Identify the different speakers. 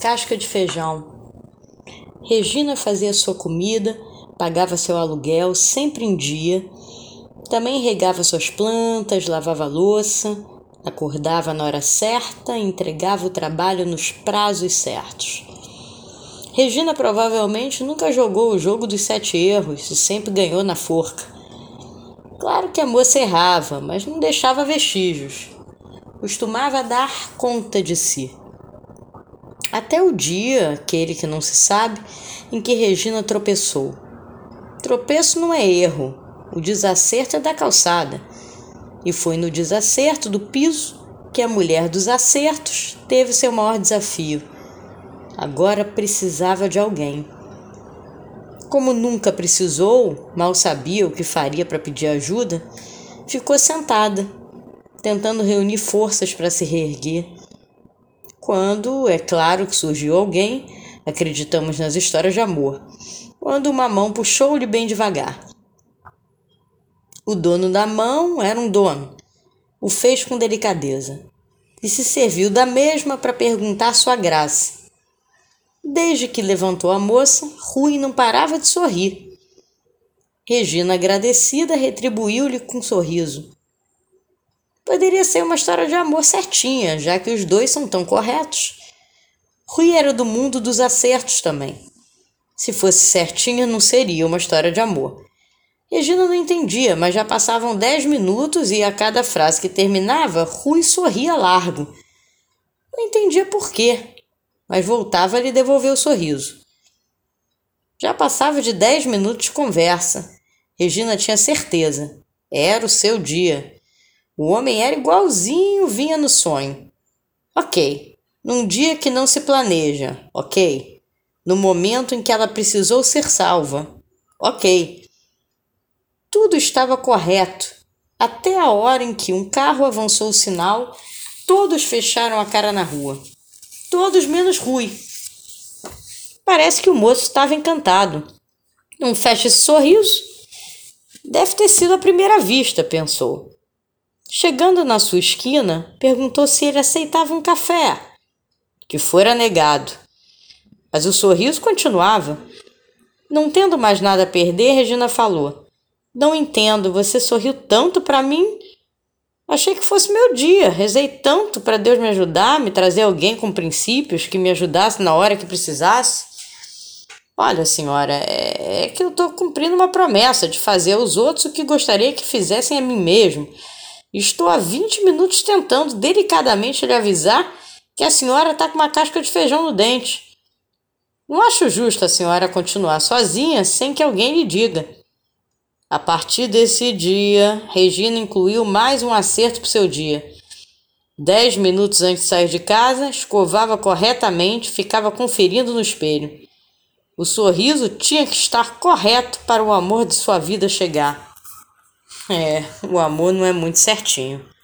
Speaker 1: casca de feijão. Regina fazia sua comida, pagava seu aluguel sempre em dia, também regava suas plantas, lavava louça, acordava na hora certa entregava o trabalho nos prazos certos. Regina provavelmente nunca jogou o jogo dos sete erros e sempre ganhou na forca. Claro que a moça errava, mas não deixava vestígios. Costumava dar conta de si. Até o dia, aquele que não se sabe, em que Regina tropeçou. Tropeço não é erro, o desacerto é da calçada. E foi no desacerto do piso que a mulher dos acertos teve seu maior desafio. Agora precisava de alguém. Como nunca precisou, mal sabia o que faria para pedir ajuda, ficou sentada, tentando reunir forças para se reerguer quando é claro que surgiu alguém, acreditamos nas histórias de amor, quando uma mão puxou-lhe bem devagar. O dono da mão era um dono. O fez com delicadeza e se serviu da mesma para perguntar sua graça. Desde que levantou a moça, Rui não parava de sorrir. Regina, agradecida, retribuiu-lhe com um sorriso. Poderia ser uma história de amor certinha, já que os dois são tão corretos. Rui era do mundo dos acertos também. Se fosse certinha, não seria uma história de amor. Regina não entendia, mas já passavam dez minutos e a cada frase que terminava, Rui sorria largo. Não entendia por quê, mas voltava a lhe devolver o sorriso. Já passava de dez minutos de conversa. Regina tinha certeza. Era o seu dia. O homem era igualzinho vinha no sonho. Ok. Num dia que não se planeja. Ok. No momento em que ela precisou ser salva. Ok. Tudo estava correto. Até a hora em que um carro avançou o sinal, todos fecharam a cara na rua. Todos menos Rui. Parece que o moço estava encantado. Não fecha esse sorriso? Deve ter sido a primeira vista, pensou. Chegando na sua esquina, perguntou se ele aceitava um café, que fora negado. Mas o sorriso continuava. Não tendo mais nada a perder, Regina falou: Não entendo, você sorriu tanto para mim. Achei que fosse meu dia. Rezei tanto para Deus me ajudar, me trazer alguém com princípios que me ajudasse na hora que precisasse. Olha, senhora, é, é que eu estou cumprindo uma promessa de fazer aos outros o que gostaria que fizessem a mim mesmo. Estou há 20 minutos tentando delicadamente lhe avisar que a senhora está com uma casca de feijão no dente. Não acho justo a senhora continuar sozinha sem que alguém lhe diga. A partir desse dia, Regina incluiu mais um acerto para o seu dia. Dez minutos antes de sair de casa, escovava corretamente, ficava conferindo no espelho. O sorriso tinha que estar correto para o amor de sua vida chegar. É, o amor não é muito certinho.